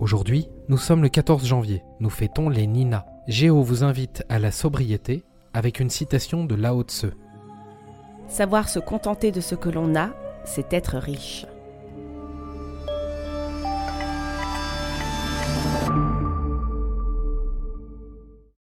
Aujourd'hui, nous sommes le 14 janvier, nous fêtons les Nina. Géo vous invite à la sobriété avec une citation de Lao Tse. Savoir se contenter de ce que l'on a, c'est être riche.